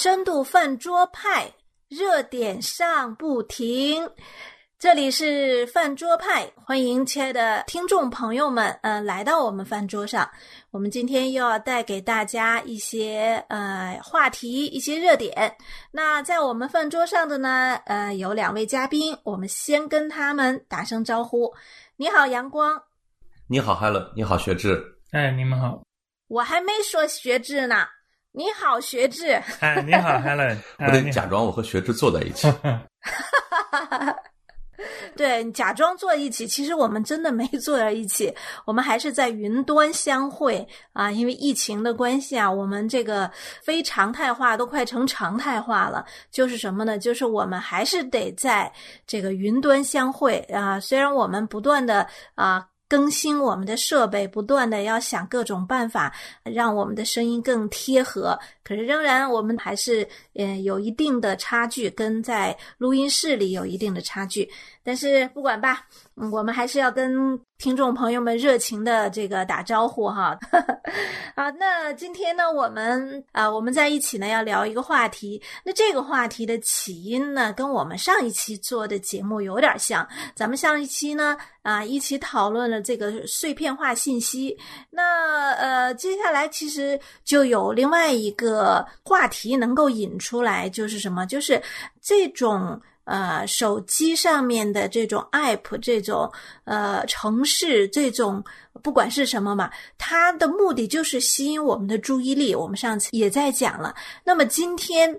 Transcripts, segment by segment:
深度饭桌派，热点上不停。这里是饭桌派，欢迎亲爱的听众朋友们，呃，来到我们饭桌上。我们今天又要带给大家一些呃话题，一些热点。那在我们饭桌上的呢，呃，有两位嘉宾，我们先跟他们打声招呼。你好，阳光。你好，Helen。你好，学志。哎，你们好。我还没说学志呢。你好，学志。哎，你好，Helen。我得假装我和学志坐在一起。对，假装坐一起，其实我们真的没坐在一起，我们还是在云端相会啊。因为疫情的关系啊，我们这个非常态化都快成常态化了。就是什么呢？就是我们还是得在这个云端相会啊。虽然我们不断的啊更新我们的设备，不断的要想各种办法让我们的声音更贴合，可是仍然我们还是嗯有一定的差距，跟在录音室里有一定的差距。但是不管吧，嗯，我们还是要跟听众朋友们热情的这个打招呼哈。啊，那今天呢，我们啊，我们在一起呢要聊一个话题。那这个话题的起因呢，跟我们上一期做的节目有点像。咱们上一期呢，啊，一起讨论了这个碎片化信息。那呃，接下来其实就有另外一个话题能够引出来，就是什么？就是这种。呃，手机上面的这种 app，这种呃城市，这种不管是什么嘛，它的目的就是吸引我们的注意力。我们上次也在讲了，那么今天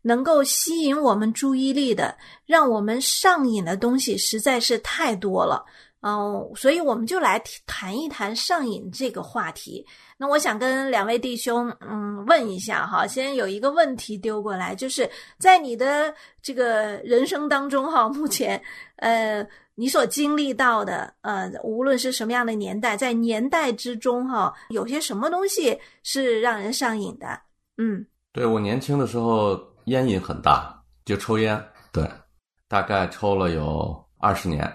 能够吸引我们注意力的，让我们上瘾的东西实在是太多了。嗯，所以我们就来谈一谈上瘾这个话题。那我想跟两位弟兄，嗯，问一下哈，先有一个问题丢过来，就是在你的这个人生当中哈，目前，呃，你所经历到的，呃，无论是什么样的年代，在年代之中哈，有些什么东西是让人上瘾的？嗯，对我年轻的时候烟瘾很大，就抽烟，对，大概抽了有二十年。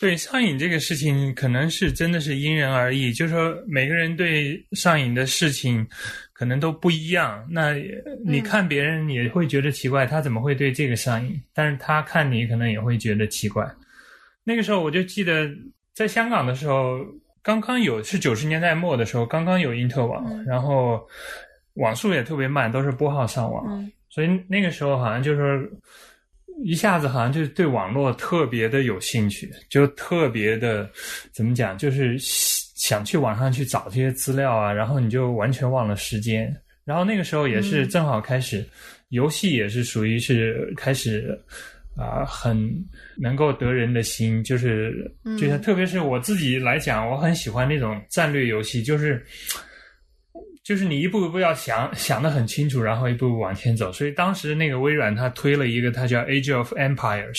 对上瘾这个事情，可能是真的是因人而异，就是说每个人对上瘾的事情可能都不一样。那你看别人也会觉得奇怪，他怎么会对这个上瘾？但是他看你可能也会觉得奇怪。那个时候我就记得在香港的时候，刚刚有是九十年代末的时候，刚刚有因特网，然后网速也特别慢，都是拨号上网，所以那个时候好像就是。一下子好像就是对网络特别的有兴趣，就特别的怎么讲，就是想去网上去找这些资料啊，然后你就完全忘了时间。然后那个时候也是正好开始，游戏也是属于是开始啊，很能够得人的心，就是就像特别是我自己来讲，我很喜欢那种战略游戏，就是。就是你一步一步要想想的很清楚，然后一步步往前走。所以当时那个微软它推了一个，它叫《Age of Empires》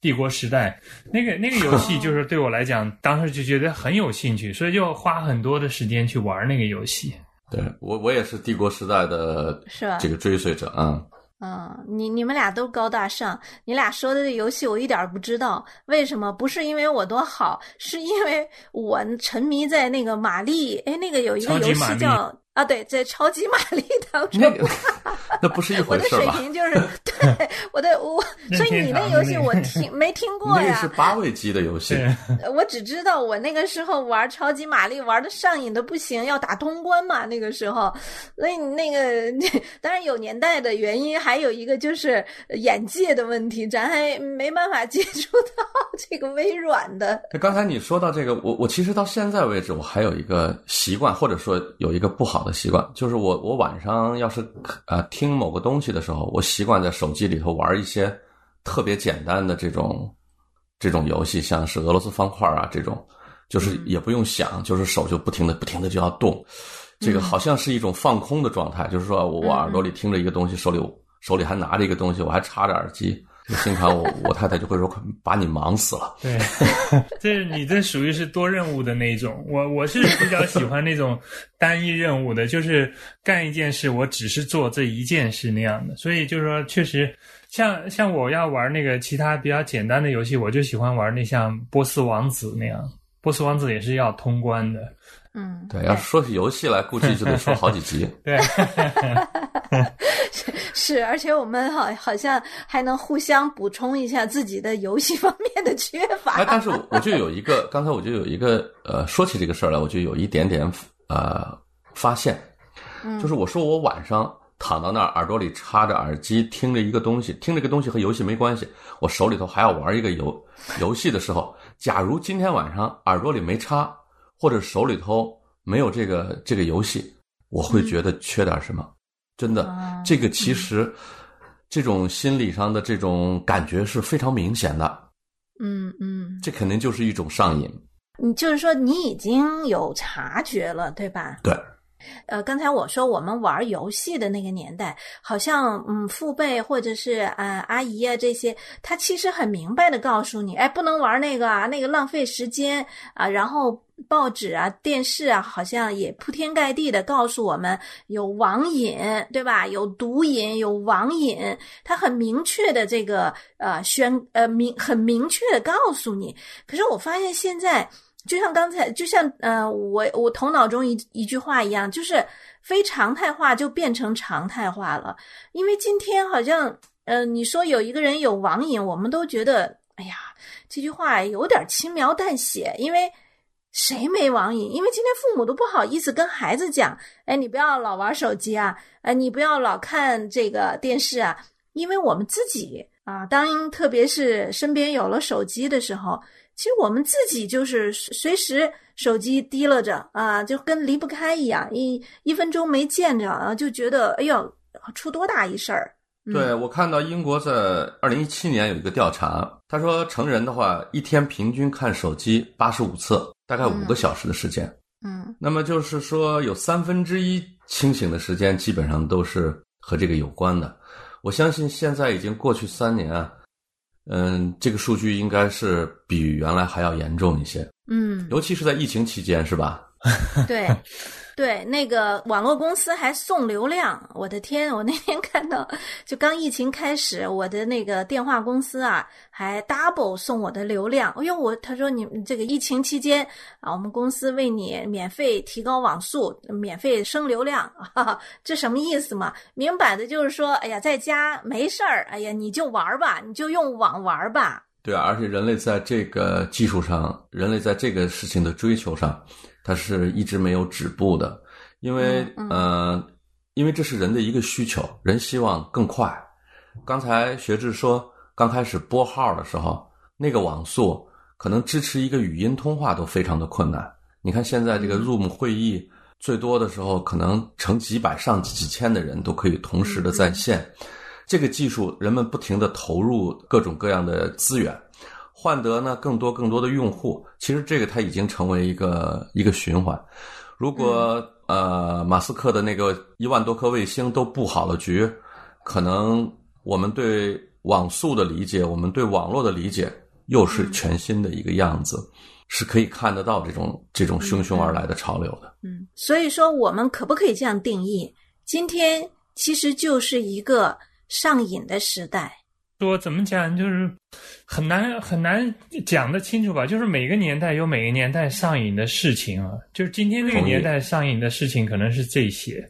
帝国时代。那个那个游戏 就是对我来讲，当时就觉得很有兴趣，所以就花很多的时间去玩那个游戏。对我我也是帝国时代的，是吧？这个追随者啊。嗯，你你们俩都高大上，你俩说的这游戏我一点不知道。为什么？不是因为我多好，是因为我沉迷在那个玛丽。哎，那个有一个游戏叫。啊，对，在超级玛丽当中，那不是一回事吧？我的水平就是对我的我，所以你那游戏我 听没听过呀？那是八位机的游戏。我只知道我那个时候玩超级玛丽玩的上瘾的不行，要打通关嘛。那个时候，所以那个 当然有年代的原因，还有一个就是眼界的问题，咱还没办法接触到这个微软的。刚才你说到这个，我我其实到现在为止，我还有一个习惯，或者说有一个不好的。习惯。就是我我晚上要是呃听某个东西的时候，我习惯在手机里头玩一些特别简单的这种这种游戏，像是俄罗斯方块啊这种，就是也不用想，就是手就不停的不停的就要动，这个好像是一种放空的状态，就是说我我耳朵里听着一个东西，手里手里还拿着一个东西，我还插着耳机。经常我我太太就会说：“把你忙死了。”对，这你这属于是多任务的那种。我我是比较喜欢那种单一任务的，就是干一件事，我只是做这一件事那样的。所以就是说，确实像像我要玩那个其他比较简单的游戏，我就喜欢玩那像波斯王子那样。波斯王子也是要通关的。嗯，对，要说起游戏来，估计就得说好几集。对。是，而且我们好好像还能互相补充一下自己的游戏方面的缺乏。哎，但是我就有一个，刚才我就有一个呃，说起这个事儿来，我就有一点点呃发现，就是我说我晚上躺到那儿，耳朵里插着耳机，听着一个东西，听这个东西和游戏没关系，我手里头还要玩一个游游戏的时候，假如今天晚上耳朵里没插，或者手里头没有这个这个游戏，我会觉得缺点什么。真的，这个其实这种心理上的这种感觉是非常明显的。嗯嗯，这肯定就是一种上瘾。你就是说你已经有察觉了，对吧？对。呃，刚才我说我们玩游戏的那个年代，好像嗯，父辈或者是呃阿姨啊这些，他其实很明白的告诉你，哎，不能玩那个啊，那个浪费时间啊。然后报纸啊、电视啊，好像也铺天盖地的告诉我们有网瘾，对吧？有毒瘾，有网瘾，他很明确的这个呃宣呃明很明确的告诉你。可是我发现现在。就像刚才，就像呃，我我头脑中一一句话一样，就是非常态化就变成常态化了。因为今天好像，呃，你说有一个人有网瘾，我们都觉得，哎呀，这句话有点轻描淡写。因为谁没网瘾？因为今天父母都不好意思跟孩子讲，哎，你不要老玩手机啊，哎，你不要老看这个电视啊。因为我们自己啊，当特别是身边有了手机的时候。其实我们自己就是随时手机提了着啊，就跟离不开一样，一一分钟没见着啊，就觉得哎呦，出多大一事儿。对我看到英国在二零一七年有一个调查，他说成人的话一天平均看手机八十五次，大概五个小时的时间。嗯，那么就是说有三分之一清醒的时间基本上都是和这个有关的。我相信现在已经过去三年啊。嗯，这个数据应该是比原来还要严重一些。嗯，尤其是在疫情期间，是吧？对。对，那个网络公司还送流量，我的天！我那天看到，就刚疫情开始，我的那个电话公司啊，还 double 送我的流量。哎呦，我他说你这个疫情期间啊，我们公司为你免费提高网速，免费升流量，哈哈，这什么意思嘛？明摆的就是说，哎呀，在家没事儿，哎呀，你就玩吧，你就用网玩吧。对啊，而且人类在这个技术上，人类在这个事情的追求上。它是一直没有止步的，因为呃，因为这是人的一个需求，人希望更快。刚才学志说，刚开始拨号的时候，那个网速可能支持一个语音通话都非常的困难。你看现在这个 Zoom 会议，最多的时候可能成几百上几千的人都可以同时的在线。这个技术，人们不停的投入各种各样的资源。换得呢更多更多的用户，其实这个它已经成为一个一个循环。如果呃马斯克的那个一万多颗卫星都布好了局，可能我们对网速的理解，我们对网络的理解又是全新的一个样子，是可以看得到这种这种汹汹而来的潮流的。嗯，所以说我们可不可以这样定义？今天其实就是一个上瘾的时代。说怎么讲，就是很难很难讲得清楚吧。就是每个年代有每个年代上瘾的事情啊。就是今天这个年代上瘾的事情可能是这些，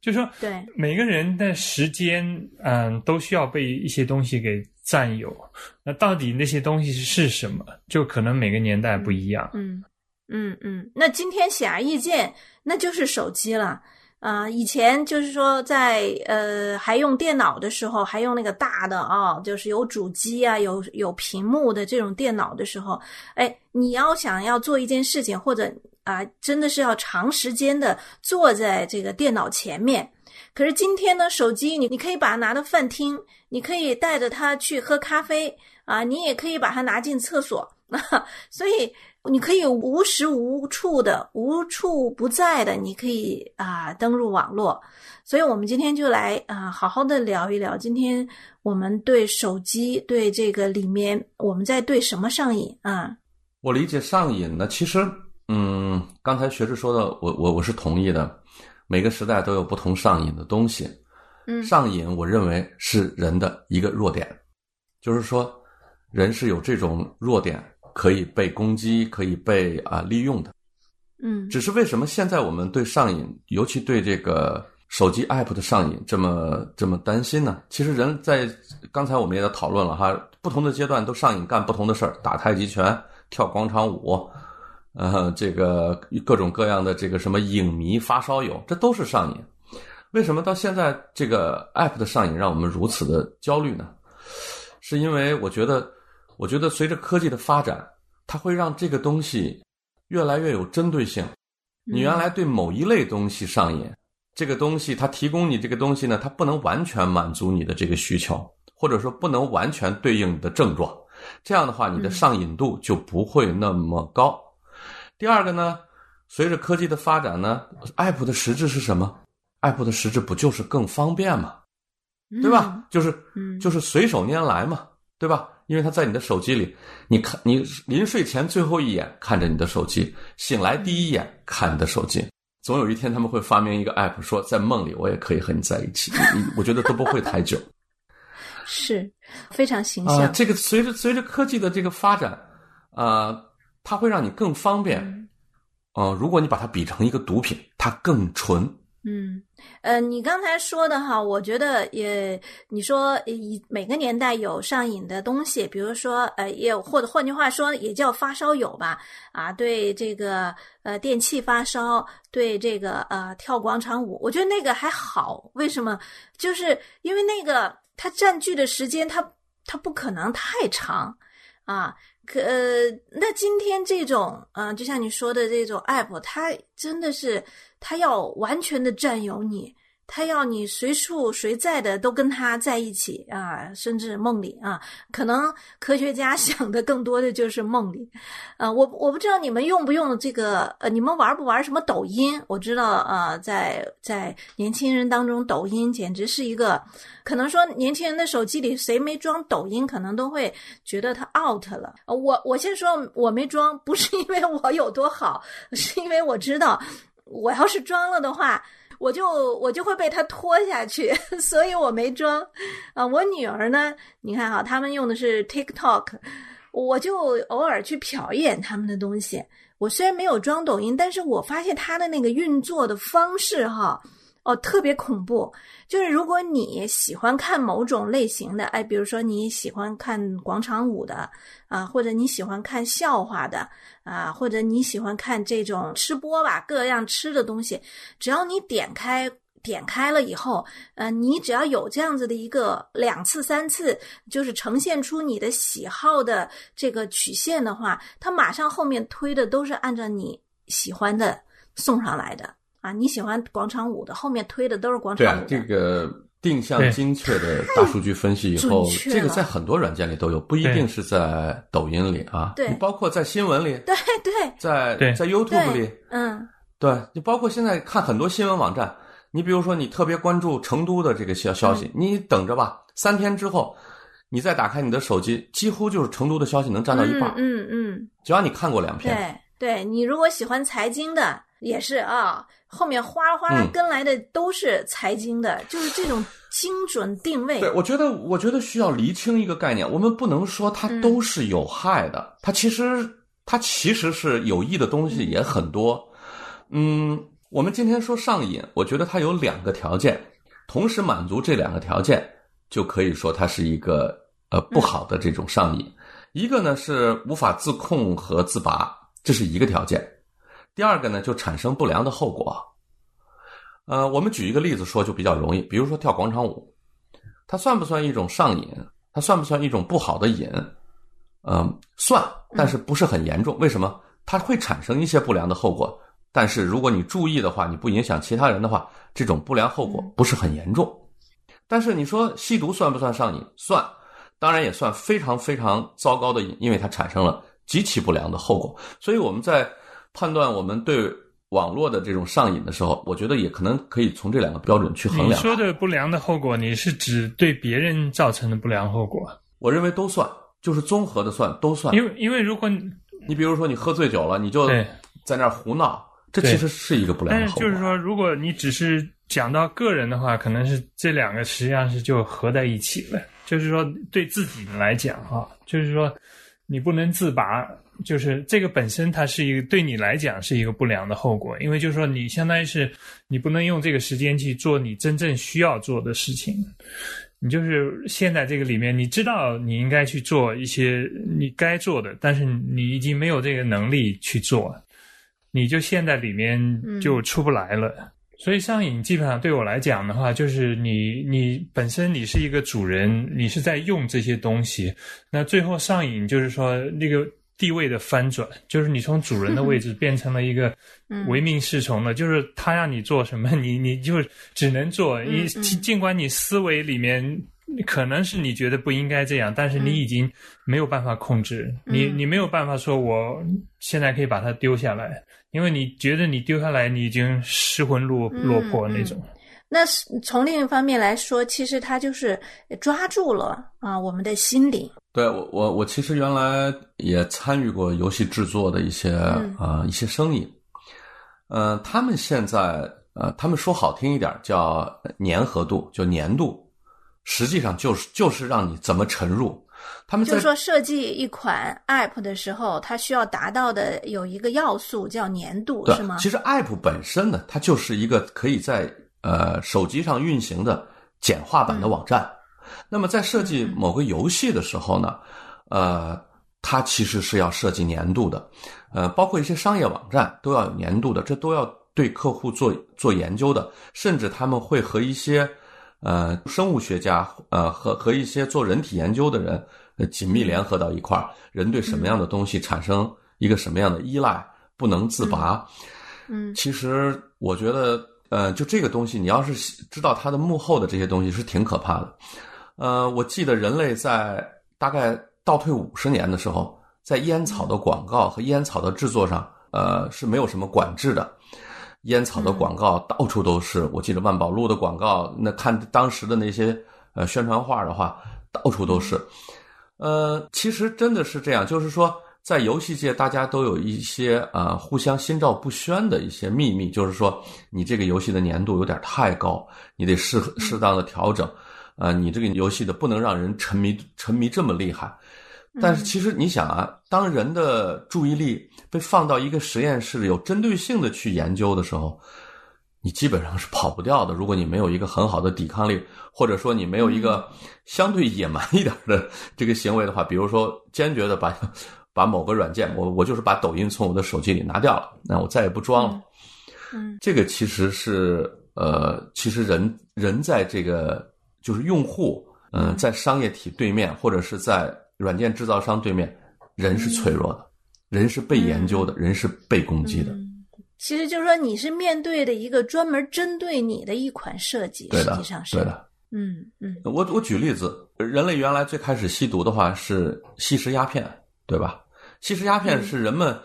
就说对每个人的时间，嗯，都需要被一些东西给占有。那到底那些东西是什么？就可能每个年代不一样。嗯嗯嗯。那今天显而易见，那就是手机了。啊，以前就是说，在呃还用电脑的时候，还用那个大的啊，就是有主机啊，有有屏幕的这种电脑的时候，哎，你要想要做一件事情，或者啊，真的是要长时间的坐在这个电脑前面。可是今天呢，手机你你可以把它拿到饭厅，你可以带着它去喝咖啡啊，你也可以把它拿进厕所，所以。你可以无时无处的、无处不在的，你可以啊登入网络。所以，我们今天就来啊好好的聊一聊。今天我们对手机、对这个里面，我们在对什么上瘾啊？我理解上瘾呢，其实，嗯，刚才学士说的，我我我是同意的。每个时代都有不同上瘾的东西。嗯，上瘾，我认为是人的一个弱点，就是说，人是有这种弱点。可以被攻击，可以被啊利用的，嗯，只是为什么现在我们对上瘾，尤其对这个手机 app 的上瘾这么这么担心呢？其实人在刚才我们也在讨论了哈，不同的阶段都上瘾干不同的事儿，打太极拳、跳广场舞，呃，这个各种各样的这个什么影迷、发烧友，这都是上瘾。为什么到现在这个 app 的上瘾让我们如此的焦虑呢？是因为我觉得，我觉得随着科技的发展，它会让这个东西越来越有针对性。你原来对某一类东西上瘾，这个东西它提供你这个东西呢，它不能完全满足你的这个需求，或者说不能完全对应你的症状。这样的话，你的上瘾度就不会那么高。第二个呢，随着科技的发展呢，app 的实质是什么？app 的实质不就是更方便嘛？对吧？就是就是随手拈来嘛，对吧？因为它在你的手机里，你看你临睡前最后一眼看着你的手机，醒来第一眼看你的手机，总有一天他们会发明一个 app，说在梦里我也可以和你在一起。我觉得都不会太久，是非常形象。这个随着随着科技的这个发展，啊，它会让你更方便。嗯，如果你把它比成一个毒品，它更纯。嗯，呃，你刚才说的哈，我觉得也，你说以每个年代有上瘾的东西，比如说呃，也或者换句话说，也叫发烧友吧，啊，对这个呃电器发烧，对这个呃跳广场舞，我觉得那个还好，为什么？就是因为那个它占据的时间，它它不可能太长啊。可那今天这种，嗯，就像你说的这种 app，它真的是。它要完全的占有你，他要你随处随在的都跟他在一起啊，甚至梦里啊，可能科学家 想的更多的就是梦里，呃，我我不知道你们用不用这个，呃，你们玩不玩什么抖音？我知道，呃，在在年轻人当中，抖音简直是一个，可能说年轻人的手机里谁没装抖音，可能都会觉得他 out 了。我我先说我没装，不是因为我有多好，是因为我知道。我要是装了的话，我就我就会被他拖下去，所以我没装。啊，我女儿呢？你看哈，他们用的是 TikTok，我就偶尔去瞟一眼他们的东西。我虽然没有装抖音，但是我发现他的那个运作的方式哈。哦，特别恐怖。就是如果你喜欢看某种类型的，哎，比如说你喜欢看广场舞的啊，或者你喜欢看笑话的啊，或者你喜欢看这种吃播吧，各样吃的东西，只要你点开点开了以后，呃，你只要有这样子的一个两次三次，就是呈现出你的喜好的这个曲线的话，它马上后面推的都是按照你喜欢的送上来的。啊，你喜欢广场舞的，后面推的都是广场舞。对这个定向精确的大数据分析以后，这个在很多软件里都有，不一定是在抖音里啊。对，包括在新闻里。对对。在在 YouTube 里。嗯。对，你包括现在看很多新闻网站，你比如说你特别关注成都的这个消消息，你等着吧，三天之后，你再打开你的手机，几乎就是成都的消息能占到一半。嗯嗯。只要你看过两篇。对，对你如果喜欢财经的。也是啊，后面哗啦哗啦跟来的都是财经的，就是这种精准定位。对，我觉得，我觉得需要厘清一个概念，我们不能说它都是有害的，它其实它其实是有益的东西也很多。嗯，我们今天说上瘾，我觉得它有两个条件，同时满足这两个条件，就可以说它是一个呃不好的这种上瘾。一个呢是无法自控和自拔，这是一个条件。第二个呢，就产生不良的后果。呃，我们举一个例子说就比较容易，比如说跳广场舞，它算不算一种上瘾？它算不算一种不好的瘾？嗯，算，但是不是很严重。为什么？它会产生一些不良的后果，但是如果你注意的话，你不影响其他人的话，这种不良后果不是很严重。但是你说吸毒算不算上瘾？算，当然也算非常非常糟糕的瘾，因为它产生了极其不良的后果。所以我们在。判断我们对网络的这种上瘾的时候，我觉得也可能可以从这两个标准去衡量。你说的不良的后果，你是指对别人造成的不良后果？我认为都算，就是综合的算，都算。因为因为如果你比如说你喝醉酒了，你就在那儿胡闹，这其实是一个不良的后果。但是就是说，如果你只是讲到个人的话，可能是这两个实际上是就合在一起了。就是说，对自己来讲哈，就是说。你不能自拔，就是这个本身它是一个对你来讲是一个不良的后果，因为就是说你相当于是你不能用这个时间去做你真正需要做的事情。你就是现在这个里面，你知道你应该去做一些你该做的，但是你已经没有这个能力去做，你就陷在里面就出不来了。所以上瘾基本上对我来讲的话，就是你你本身你是一个主人，你是在用这些东西，那最后上瘾就是说那个。地位的翻转，就是你从主人的位置 变成了一个唯命是从的，就是他让你做什么，你你就只能做。你尽管你思维里面可能是你觉得不应该这样，但是你已经没有办法控制。你，你没有办法说我现在可以把它丢下来，因为你觉得你丢下来，你已经失魂落落魄那种。那从另一方面来说，其实它就是抓住了啊我们的心理。对我，我我其实原来也参与过游戏制作的一些啊一些生意，嗯，他们现在呃，他们说好听一点叫粘合度，就粘度，实际上就是就是让你怎么沉入。他们就是说设计一款 App 的时候，它需要达到的有一个要素叫粘度，是吗？其实 App 本身呢，它就是一个可以在呃手机上运行的简化版的网站。那么在设计某个游戏的时候呢，呃，它其实是要设计年度的，呃，包括一些商业网站都要有年度的，这都要对客户做做研究的，甚至他们会和一些呃生物学家，呃和和一些做人体研究的人紧密联合到一块儿，人对什么样的东西产生一个什么样的依赖，不能自拔。嗯，其实我觉得，呃，就这个东西，你要是知道它的幕后的这些东西，是挺可怕的。呃，我记得人类在大概倒退五十年的时候，在烟草的广告和烟草的制作上，呃，是没有什么管制的。烟草的广告到处都是，我记得万宝路的广告，那看当时的那些呃宣传画的话，到处都是。呃，其实真的是这样，就是说，在游戏界，大家都有一些啊互相心照不宣的一些秘密，就是说，你这个游戏的粘度有点太高，你得适适当的调整。啊，你这个游戏的不能让人沉迷沉迷这么厉害，但是其实你想啊，当人的注意力被放到一个实验室有针对性的去研究的时候，你基本上是跑不掉的。如果你没有一个很好的抵抗力，或者说你没有一个相对野蛮一点的这个行为的话，比如说坚决的把把某个软件，我我就是把抖音从我的手机里拿掉了，那我再也不装了。嗯，这个其实是呃，其实人人在这个。就是用户，嗯，在商业体对面，或者是在软件制造商对面，人是脆弱的，人是被研究的，人是被攻击的。其实就是说，你是面对的一个专门针对你的一款设计，实际上是对的。嗯嗯。我我举例子，人类原来最开始吸毒的话是吸食鸦片，对吧？吸食鸦片是人们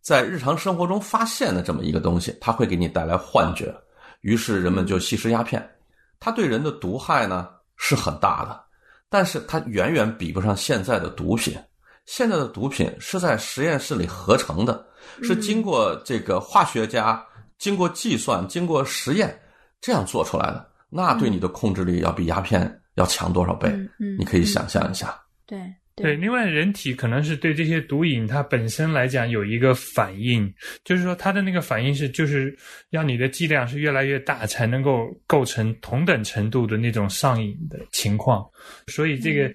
在日常生活中发现的这么一个东西，它会给你带来幻觉，于是人们就吸食鸦片。它对人的毒害呢是很大的，但是它远远比不上现在的毒品。现在的毒品是在实验室里合成的，是经过这个化学家经过计算、经过实验这样做出来的。那对你的控制力要比鸦片要强多少倍？你可以想象一下。对。对，另外人体可能是对这些毒瘾，它本身来讲有一个反应，就是说它的那个反应是，就是让你的剂量是越来越大，才能够构成同等程度的那种上瘾的情况。所以这个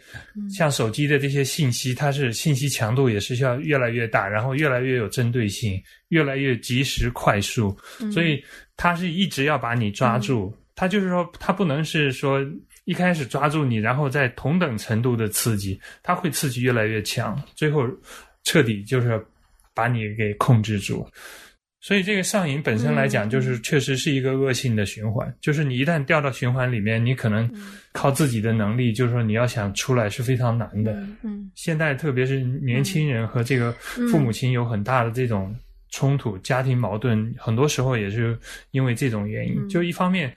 像手机的这些信息，它是信息强度也是需要越来越大，然后越来越有针对性，越来越及时快速，所以它是一直要把你抓住。它就是说，它不能是说。一开始抓住你，然后在同等程度的刺激，它会刺激越来越强，最后彻底就是把你给控制住。所以这个上瘾本身来讲，就是确实是一个恶性的循环。就是你一旦掉到循环里面，你可能靠自己的能力，就是说你要想出来是非常难的。嗯，现在特别是年轻人和这个父母亲有很大的这种冲突，家庭矛盾，很多时候也是因为这种原因。就一方面。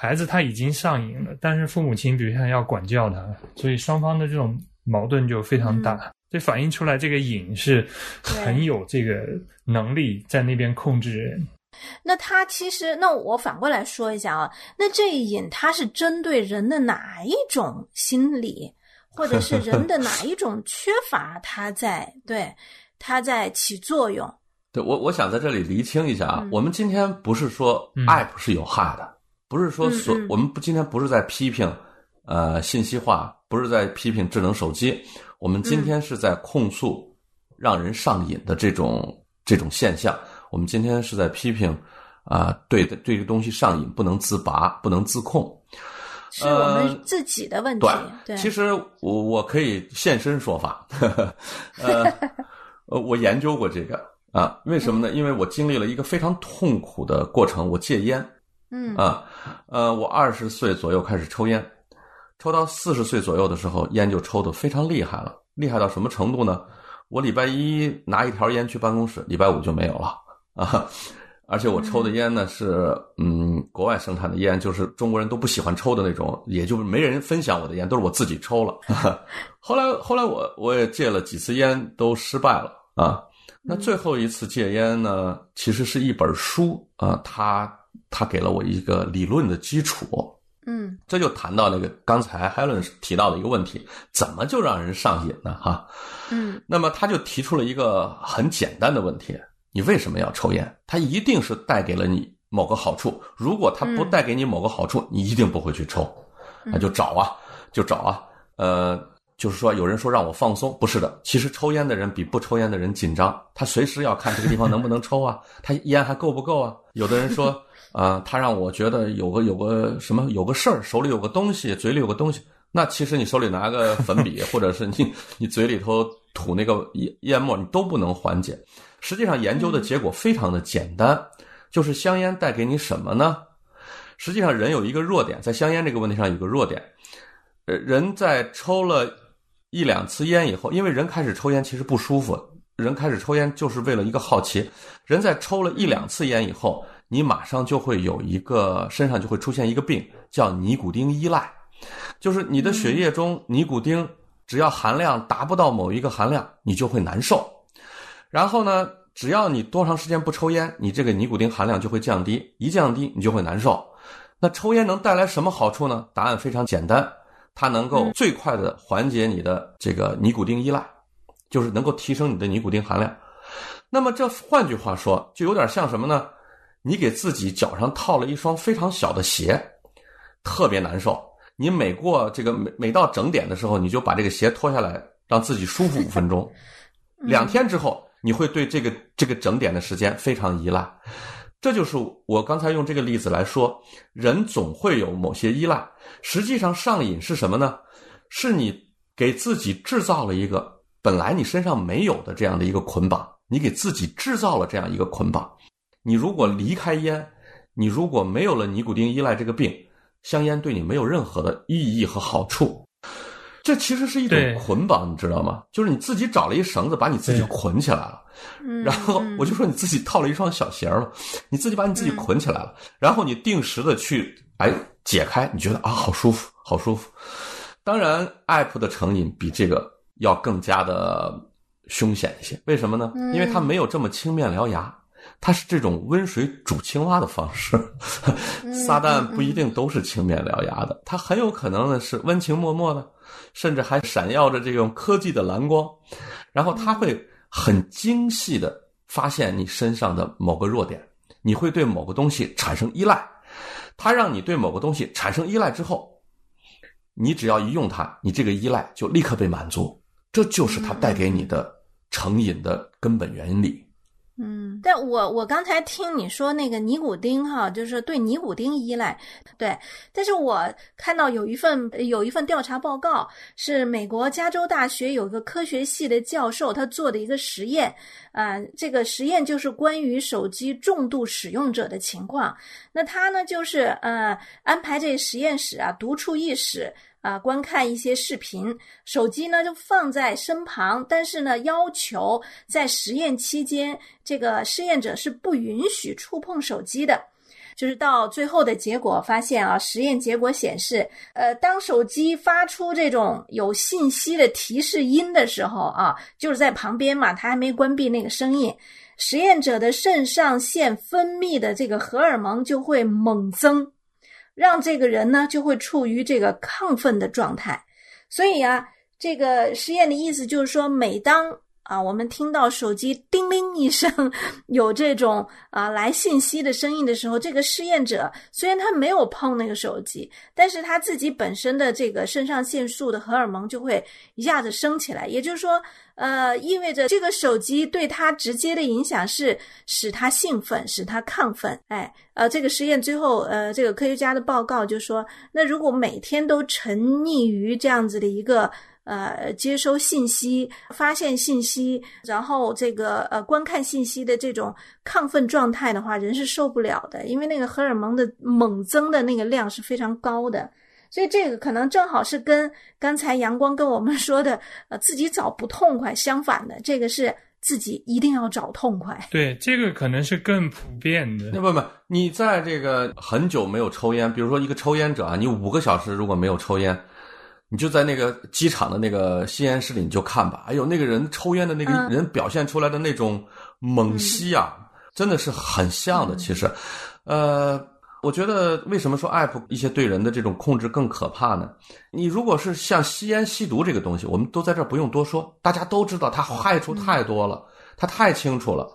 孩子他已经上瘾了，但是父母亲比如像要管教他，所以双方的这种矛盾就非常大。这反映出来，这个瘾是很有这个能力在那边控制人。那他其实，那我反过来说一下啊，那这一瘾它是针对人的哪一种心理？或者是 人的哪一种缺乏，它在对它在起作用。对我，我想在这里厘清一下啊，嗯我们今天不是说嗯 app 是有害的，不是说所嗯嗯我们不今天不是在批评呃信息化，不是在批评智能手机，我们今天是在控诉让人上瘾的这种这种现象。我们今天是在批评啊、对的对这个东西上瘾不能自拔，不能自控。是我们自己的问题。对，其实我我可以现身说法，呃，呃，我研究过这个啊，为什么呢？因为我经历了一个非常痛苦的过程，我戒烟嗯啊，呃，我二十岁左右开始抽烟，抽到四十岁左右的时候，烟就抽得非常厉害了，厉害到什么程度呢？我礼拜一拿一条烟去办公室，礼拜五就没有了啊。而且我抽的烟呢是嗯国外生产的烟，就是中国人都不喜欢抽的那种，也就是没人分享我的烟，都是我自己抽了。后来后来我我也戒了几次烟，都失败了啊。那最后一次戒烟呢，其实是一本书啊，它它给了我一个理论的基础。嗯这就谈到那个刚才 Helen 提到的一个问题，怎么就让人上瘾呢？哈，嗯那么他就提出了一个很简单的问题：你为什么要抽烟？它一定是带给了你某个好处。如果它不带给你某个好处，你一定不会去抽。那就找啊，就找啊。呃，就是说，有人说让我放松，不是的。其实抽烟的人比不抽烟的人紧张，他随时要看这个地方能不能抽啊，他烟还够不够啊？有的人说，啊、他让我觉得有个有个什么有个事儿，手里有个东西，嘴里有个东西。那其实你手里拿个粉笔，或者是你你嘴里头吐那个烟烟沫，你都不能缓解。实际上，研究的结果非常的简单，就是香烟带给你什么呢？实际上，人有一个弱点，在香烟这个问题上有个弱点。呃，人在抽了一两次烟以后，因为人开始抽烟其实不舒服，人开始抽烟就是为了一个好奇。人在抽了一两次烟以后，你马上就会有一个身上就会出现一个病，叫尼古丁依赖，就是你的血液中尼古丁只要含量达不到某一个含量，你就会难受。然后呢，只要你多长时间不抽烟，你这个尼古丁含量就会降低，一降低你就会难受。那抽烟能带来什么好处呢？答案非常简单，它能够最快的缓解你的这个尼古丁依赖，就是能够提升你的尼古丁含量。那么这换句话说，就有点像什么呢？你给自己脚上套了一双非常小的鞋，特别难受。你每过这个每每到整点的时候，你就把这个鞋脱下来，让自己舒服五分钟。两天之后，你会对这个这个整点的时间非常依赖。这就是我刚才用这个例子来说，人总会有某些依赖。实际上，上瘾是什么呢？是你给自己制造了一个本来你身上没有的这样的一个捆绑，你给自己制造了这样一个捆绑。你如果离开烟，你如果没有了尼古丁依赖这个病，香烟对你没有任何的意义和好处。这其实是一种捆绑，你知道吗？就是你自己找了一绳子把你自己捆起来了。嗯，然后嗯我就说你自己套了一双小鞋了，你自己把你自己捆起来了，然后你定时的去哎解开，你觉得啊好舒服，好舒服。当然，app 的成瘾比这个要更加的凶险一些，为什么呢？嗯因为它没有这么青面獠牙，它是这种温水煮青蛙的方式。撒旦不一定都是青面獠牙的，它很有可能呢是温情脉脉的，甚至还闪耀着这种科技的蓝光，然后它会很精细的发现你身上的某个弱点，你会对某个东西产生依赖，它让你对某个东西产生依赖之后，你只要一用它，你这个依赖就立刻被满足，这就是它带给你的成瘾的根本原理。嗯，但我我刚才听你说那个尼古丁哈，就是对尼古丁依赖，对。但是我看到有一份有一份调查报告，是美国加州大学有个科学系的教授他做的一个实验，啊、这个实验就是关于手机重度使用者的情况。那他呢就是呃安排这实验室啊独处一室。啊，观看一些视频，手机呢就放在身旁，但是呢，要求在实验期间，这个试验者是不允许触碰手机的。就是到最后的结果发现啊，实验结果显示，呃，当手机发出这种有信息的提示音的时候啊，就是在旁边嘛，它还没关闭那个声音，实验者的肾上腺分泌的这个荷尔蒙就会猛增。让这个人呢就会处于这个亢奋的状态，所以啊，这个实验的意思就是说，每当啊，我们听到手机叮铃一声，有这种啊来信息的声音的时候，这个试验者虽然他没有碰那个手机，但是他自己本身的这个肾上腺素的荷尔蒙就会一下子升起来。也就是说，呃，意味着这个手机对他直接的影响是使他兴奋，使他亢奋。哎，呃，这个实验最后，呃，这个科学家的报告就说，那如果每天都沉溺于这样子的一个。呃，接收信息、发现信息，然后这个呃观看信息的这种亢奋状态的话，人是受不了的，因为那个荷尔蒙的猛增的那个量是非常高的，所以这个可能正好是跟刚才阳光跟我们说的呃自己找不痛快相反的，这个是自己一定要找痛快。对，这个可能是更普遍的。那不不，你在这个很久没有抽烟，比如说一个抽烟者啊，你五个小时如果没有抽烟。你就在那个机场的那个吸烟室里，你就看吧。哎呦，那个人抽烟的那个人表现出来的那种猛吸啊，真的是很像的。其实，呃，我觉得为什么说 app 一些对人的这种控制更可怕呢？你如果是像吸烟吸毒这个东西，我们都在这儿不用多说，大家都知道它害处太多了，它太清楚了。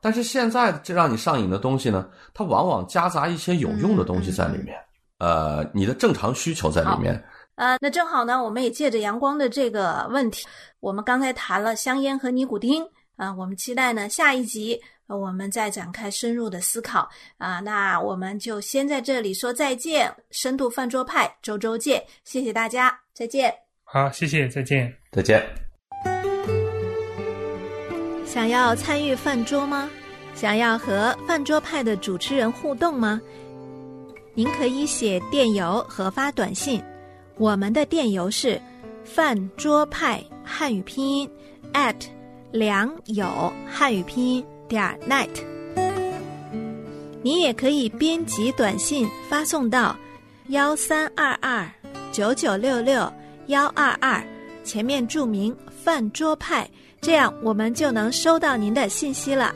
但是现在这让你上瘾的东西呢，它往往夹杂一些有用的东西在里面，呃，你的正常需求在里面。呃，那正好呢，我们也借着阳光的这个问题，我们刚才谈了香烟和尼古丁啊，我们期待呢下一集我们再展开深入的思考啊，那我们就先在这里说再见，深度饭桌派周周见，谢谢大家，再见。好，谢谢，再见，再见。想要参与饭桌吗？想要和饭桌派的主持人互动吗？您可以写电邮和发短信。我们的电邮是饭桌派汉语拼音 at 良友汉语拼音点 net。你也可以编辑短信发送到幺三二二九九六六幺二二，前面注明饭桌派，这样我们就能收到您的信息了。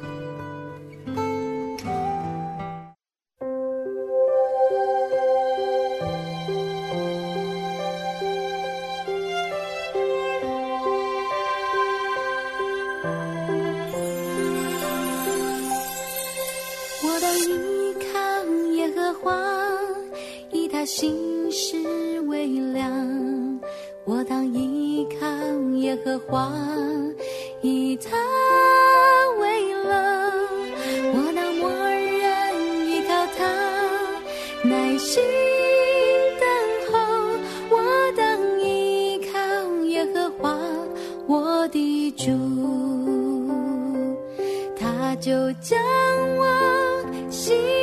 就将我心。